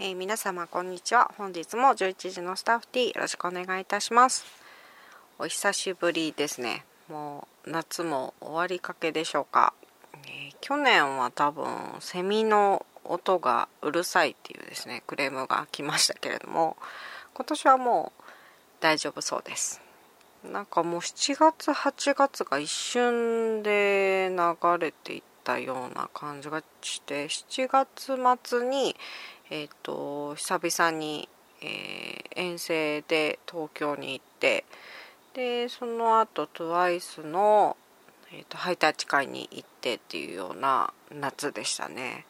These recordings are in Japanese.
えー、皆様こんにちは。本日も11時のスタッフティーよろしくお願いいたします。お久しぶりですね。もう夏も終わりかけでしょうか、えー、去年は多分セミの音がうるさいっていうですねクレームが来ましたけれども今年はもう大丈夫そうです。なんかもう7月8月が一瞬で流れていたような感じがして7月末にえっ、ー、と久々に、えー、遠征で東京に行ってでその後 TWICE の、えーと、ハイタッチ会に行ってっていうような夏でしたね。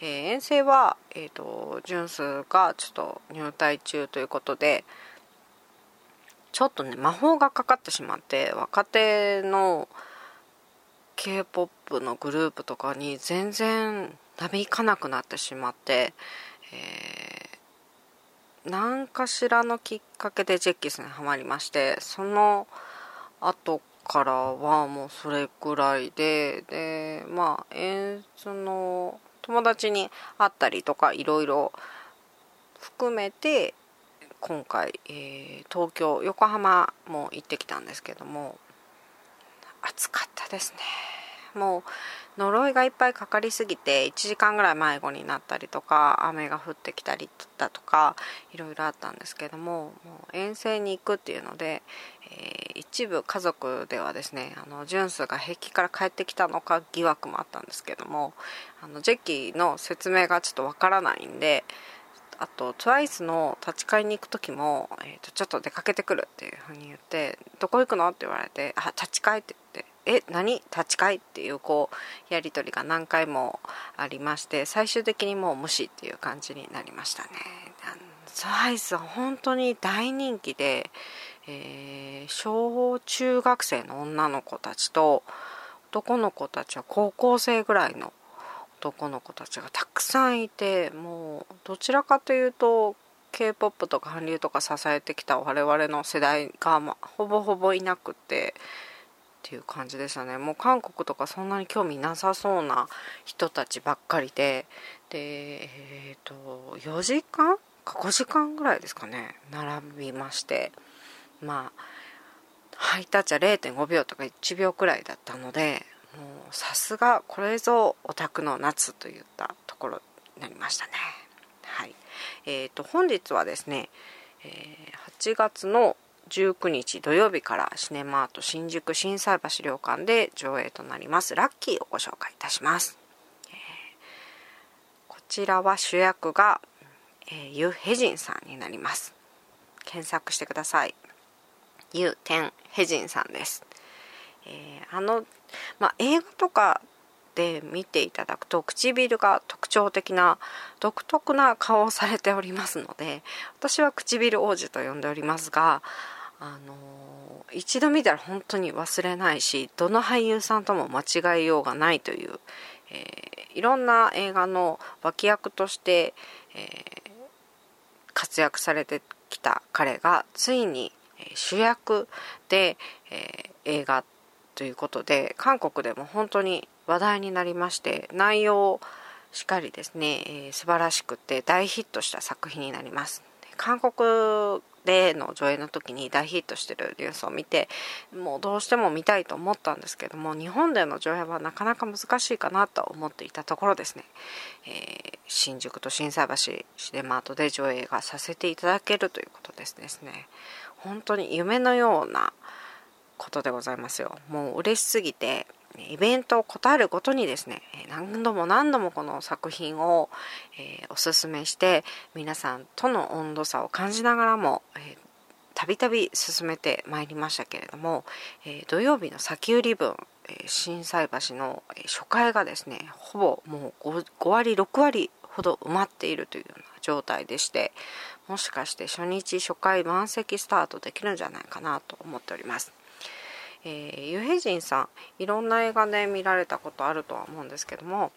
えー、遠征は、えーと、ジュンスがちょっと入隊中ということでちょっとね魔法がかかってしまって若手の k p o p のグループとかに全然なびかなくなってしまってえー、何かしらのきっかけでジェッキスにはまりましてその後からはもうそれぐらいででまあ、えー、その友達に会ったりとかいろいろ含めて今回、えー、東京横浜も行ってきたんですけども暑かったですね。もう呪いがいっぱいかかりすぎて1時間ぐらい迷子になったりとか雨が降ってきたりだとかいろいろあったんですけどももう遠征に行くっていうので、えー、一部家族ではですねあのジュンスが平気から帰ってきたのか疑惑もあったんですけどもあのジェキの説明がちょっとわからないんであと TWICE の立ち会いに行く時も、えーと、ちょっと出かけてくるっていうふうに言って「どこ行くの?」って言われて「あ立ち会い」って言ってえ何？立ち会い？っていうこうやり取りが何回もありまして最終的にもう無視っていう感じになりましたね。サイズは本当に大人気で、えー、小中学生の女の子たちと男の子たちは高校生ぐらいの男の子たちがたくさんいてもうどちらかというと k p o p とか韓流とか支えてきた我々の世代が、まほぼほぼいなくてっていう感じでしたね。もう韓国とかそんなに興味なさそうな人たちばっかりで。でえっ、ー、と4時間？か5時間ぐらいですかね。並びまして。まあハイタッチは0.5秒とか1秒くらいだったのでもうさすがこれぞオタクの夏といったところになりましたね。はい。えーと、と本日はですね、えー、8月の19日土曜日からシネマート新宿心斎橋旅館で上映となります。ラッキーをご紹介いたします、えー、こちらは主役が、えー、ユ・ヘジンさんになります。検索してください。ユ・テン・ヘジンさんです、えー、あの、まあ、映画とかで見ていただくと唇が特徴的な独特な顔をされておりますので私は唇王子と呼んでおりますがあの一度見たら本当に忘れないしどの俳優さんとも間違いようがないという、えー、いろんな映画の脇役として、えー、活躍されてきた彼がついに主役で、えー、映画ということで韓国でも本当に話題になりまして内容しっかりですね、えー、素晴らしくて大ヒットした作品になります。韓国での上映の時に大ヒットしてるニュースを見てもうどうしても見たいと思ったんですけども日本での上映はなかなか難しいかなと思っていたところですね、えー、新宿と心斎橋シネマートで上映がさせていただけるということですね。本当に夢のようなことでございますよ。もう嬉しすぎてイベントを答えるごとにですね何度も何度もこの作品を、えー、おすすめして皆さんとの温度差を感じながらもたびたび進めてまいりましたけれども、えー、土曜日の先売り分え心斎橋の初回がですねほぼもう 5, 5割6割ほど埋まっているというような状態でしてもしかして初日初回満席スタートできるんじゃないかなと思っております。えー、ユヘジンさんいろんな映画で見られたことあるとは思うんですけども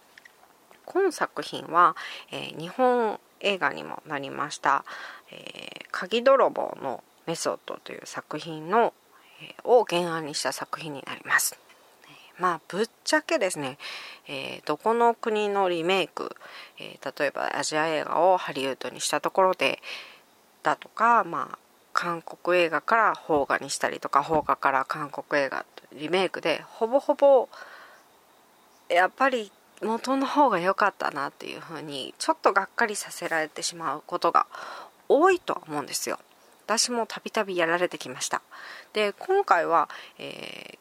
今作品は、えー、日本映画にもなりました「えー、鍵泥棒のメソッド」という作品の、えー、を原案にした作品になります。まあぶっちゃけですね、えー、どこの国のリメイク、えー、例えばアジア映画をハリウッドにしたところでだとかまあ韓国映画から邦画にしたりとか邦画から韓国映画リメイクでほぼほぼやっぱり元の方が良かったなっていう風にちょっとがっかりさせられてしまうことが多いとは思うんですよ。私もたびたびやられてきました。で今回は、え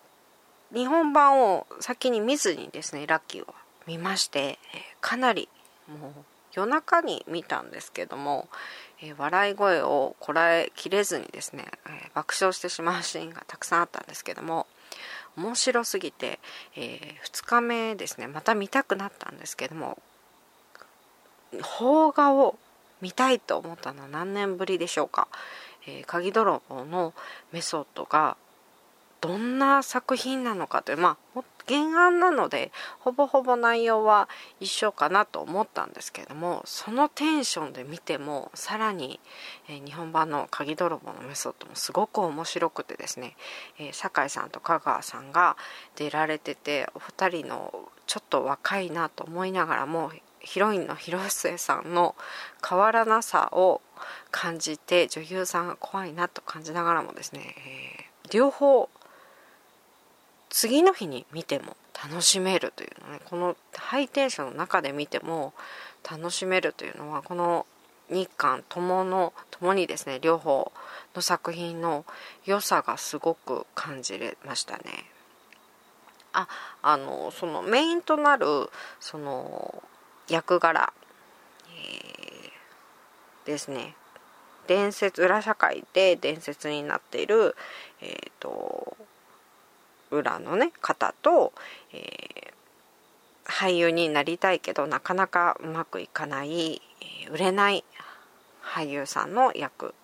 ー、日本版を先に見ずにですねラッキーを見まして、かなりもう夜中に見たんですけども、えー、笑い声をこらえきれずにですね、え爆笑してしまうシーンがたくさんあったんですけども面白すぎて、え2日目ですねまた見たくなったんですけども邦画を見たいと思ったのは何年ぶりでしょうか、えー、鍵泥棒のメソッドがどんな作品なのかというまあ原案なのでほぼほぼ内容は一緒かなと思ったんですけれどもそのテンションで見てもさらに、えー、日本版の「鍵泥棒のメソッド」もすごく面白くてですね、えー、酒井さんと香川さんが出られててお二人のちょっと若いなと思いながらもヒロインの広末さんの変わらなさを感じて女優さんが怖いなと感じながらもですね、えー、両方次の日に見ても楽しめるというのねこのハイテンションの中で見ても楽しめるというのはこの日韓ともの共にですね両方の作品の良さがすごく感じれましたね。ああのそのメインとなるその役柄、えー、ですね伝説裏社会で伝説になっている、えーと、裏のね方と、えー、俳優になりたいけどなかなかうまくいかない、えー、売れない俳優さんの役。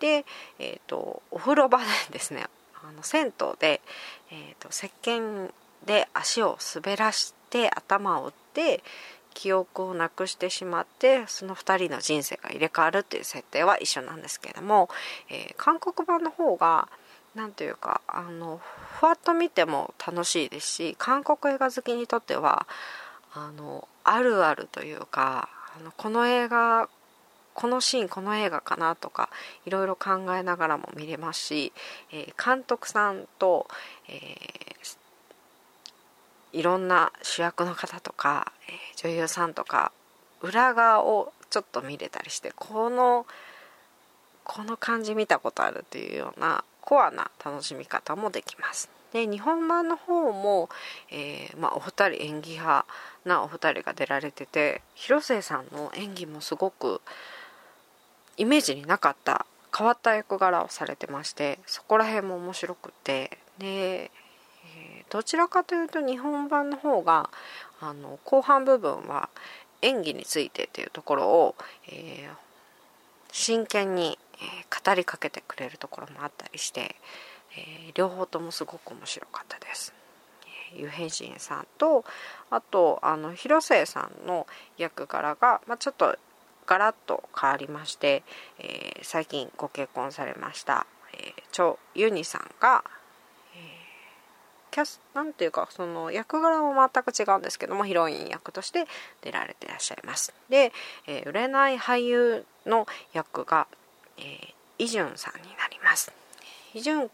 で、えーと、お風呂場でですねあの銭湯で、えーと石鹸で足を滑らして頭を打って記憶をなくしてしまってその2人の人生が入れ替わるっていう設定は一緒なんですけれども、えー、韓国版の方が何というかあのふわっと見ても楽しいですし韓国映画好きにとってはあのあるあるというかあのこの映画このシーンこの映画かなとかいろいろ考えながらも見れますし、えー、監督さんと、えー、いろんな主役の方とか、えー、女優さんとか裏側をちょっと見れたりしてこのこの感じ見たことあるっていうようなコアな楽しみ方もできます。で日本版の方も、えー、まあ、お二人演技派なお二人が出られてて広末さんの演技もすごくイメージになかった変わった役柄をされてましてそこら辺も面白くてでえどちらかというと日本版の方があの後半部分は演技についてっていうところを、えー、真剣に、ー、語りかけてくれるところもあったりして、えー、両方ともすごく面白かったです。ユヘジンさんとあとあの広末さんの役柄が、まあ、ちょっとガラッと変わりまして、えー、最近ご結婚されました、えー、チョ・ユニさんがえキャスなんていうかその役柄も全く違うんですけどもヒロイン役として出られていらっしゃいますで、えー、売れない俳優の役が、えー、イジュンさんになります。イジュン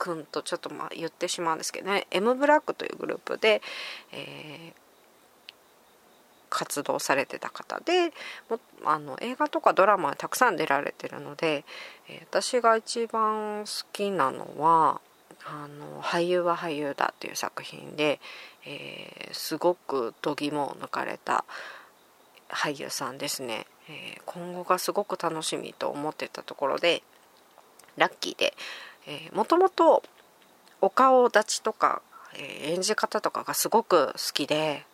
君とちょっとまあ言ってしまうんですけどね M ブラックというグループで、えー、活動されてた方でもあの映画とかドラマたくさん出られてるので、え、私が一番好きなのはあの俳優は俳優だっていう作品で、えー、すごく度肝を抜かれた俳優さんですね、えー、今後がすごく楽しみと思ってたところでラッキーで、えー、もともとお顔立ちとか、えー、演じ方とかがすごく好きで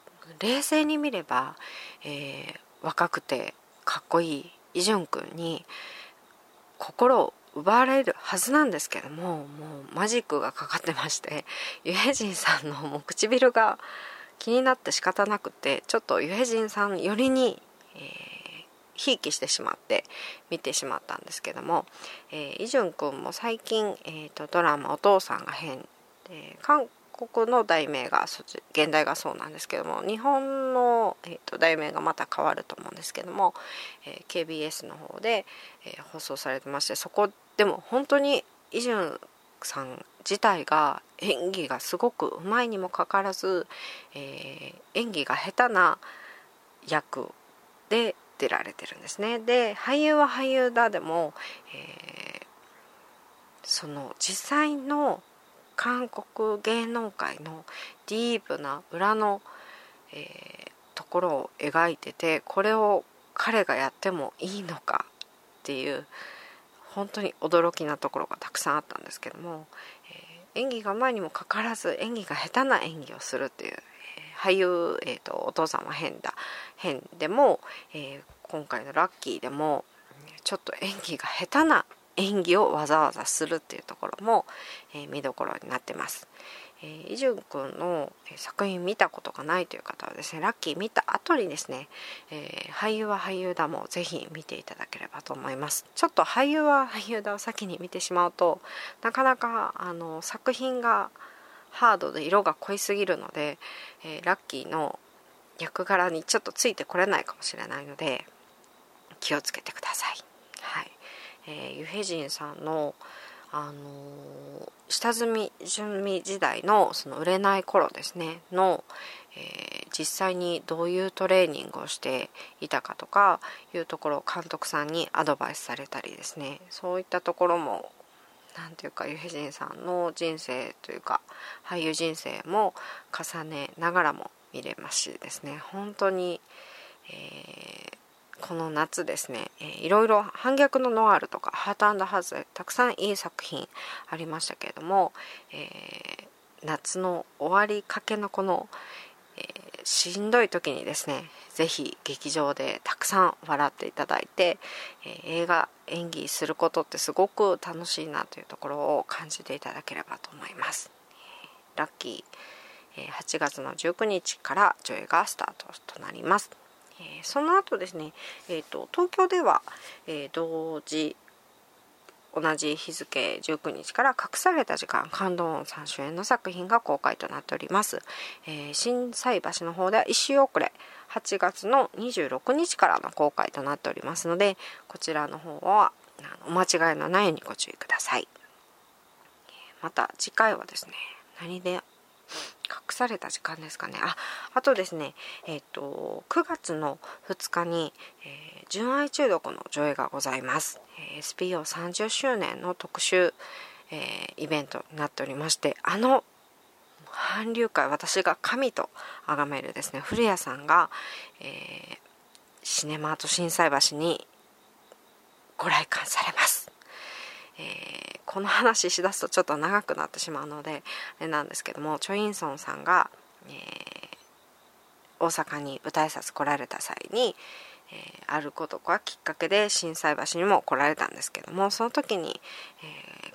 冷静に見れば、えー、若くてかっこいいイ・ジュン君に心を奪われるはずなんですけどももうマジックがかかってまして ユヘジンさんのもう唇が気になって仕方なくてちょっとユヘジンさん寄りに、えー、ひいきしてしまって見てしまったんですけども、えー、イジュン君も最近、えーと、ドラマ「お父さんが変」で韓国の題名が現代がそうなんですけども日本の、えーと、題名がまた変わると思うんですけども、えー、KBS の方で、えー、放送されてましてそこでも本当にイ・ジュンさん自体が演技がすごくうまいにもかかわらず、えー、演技が下手な役で出られてるんですね。で俳優は俳優だでも、えー、その実際の韓国芸能界のディープな裏の、えー、ところを描いててこれを彼がやってもいいのかっていう本当に驚きなところがたくさんあったんですけども、えー、演技が前にもかかわらず演技が下手な演技をするっていう、俳優、えーと、お父さんは変だ変でも、えー、今回のラッキーでもちょっと演技が下手な演技をわざわざするっていうところも、えー、見どころになってます。えー、イジュン君の作品見たことがないという方はですねラッキー見た後にですね、えー、俳優は俳優だもぜひ見ていただければと思いますちょっと俳優は俳優だを先に見てしまうとなかなかあの作品がハードで色が濃いすぎるので、えー、ラッキーの役柄にちょっとついてこれないかもしれないので気をつけてください。はい。えー、ユヘジンさんの、あのー、下積み準備時代のその売れない頃ですねの、えー、実際にどういうトレーニングをしていたかとかいうところを監督さんにアドバイスされたりですね。そういったところも何ていうかユヘジンさんの人生というか俳優人生も重ねながらも見れますしですね。本当に、えーこの夏ですね、えー、いろいろ反逆のノワールとかハートハズたくさんいい作品ありましたけれども、えー、夏の終わりかけのこの、えー、しんどい時にですね是非劇場でたくさん笑っていただいて、え映画演技することってすごく楽しいなというところを感じていただければと思います。ラッキー8月の19日から上映がスタートとなります。えー、その後ですね、えーと、東京では、えー、同時同じ日付19日から隠された時間感動音さん主演の作品が公開となっております、えー、震災橋の方では1週遅れ8月の26日からの公開となっておりますのでこちらの方はお間違いのないようにご注意ください。また次回はですね何でされた時間ですかね。ああとですねえっ、ー、と9月の2日に、えー、純愛中毒の上映がございます、えー、SPO30 周年の特集、えー、イベントになっておりましてあの韓流会私が神と崇めるですね古谷さんが、えー、シネマート心斎橋にご来館されます。えー、この話しだすとちょっと長くなってしまうのであれなんですけどもチョ・インソンさんが、えー、大阪に舞台挨拶来られた際に、えー、あることがきっかけで心斎橋にも来られたんですけどもその時に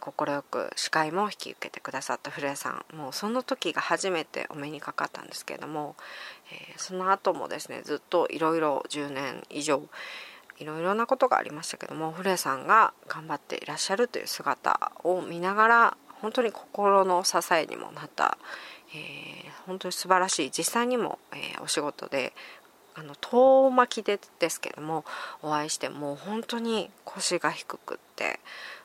快、く司会も引き受けてくださった古谷さんもうその時が初めてお目にかかったんですけれども、えその後もですねずっといろいろ10年以上いろいろなことがありましたけどもフレさんが頑張っていらっしゃるという姿を見ながら本当に心の支えにもなった、えー、本当に素晴らしい実際にも、えー、お仕事であの遠巻きでですけどもお会いしてもう本当に腰が低くって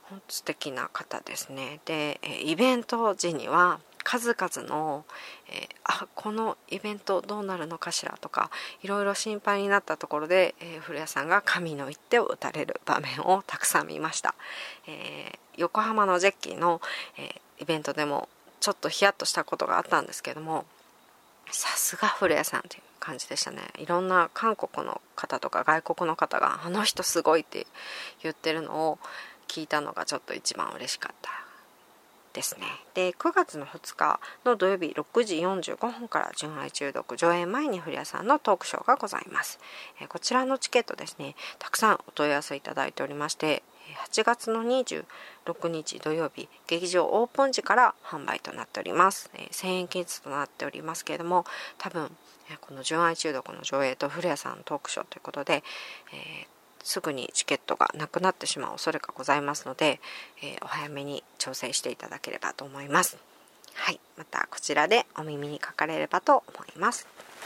本当素敵な方ですね。でイベント時には数々の、えー、あこのイベントどうなるのかしらとかいろいろ心配になったところで、えー、古谷さんが神の一手を打たれる場面をたくさん見ました、えー、横浜のジェッキーの、えイベントでもちょっとヒヤッとしたことがあったんですけどもさすが古谷さんという感じでしたね。いろんな韓国の方とか外国の方があの人すごいって言ってるのを聞いたのがちょっと一番嬉しかった。ですね。で9月の2日の土曜日6時45分から純愛中毒上演前に古谷さんのトークショーがございます、えこちらのチケットですねたくさんお問い合わせいただいておりまして8月の26日土曜日劇場オープン時から販売となっております、え1000円均一となっておりますけれども多分この純愛中毒の上映と古谷さんのトークショーということで、えーすぐにチケットがなくなってしまう恐れがございますので、えー、お早めに調整していただければと思います。はいまたこちらでお耳にかかれればと思います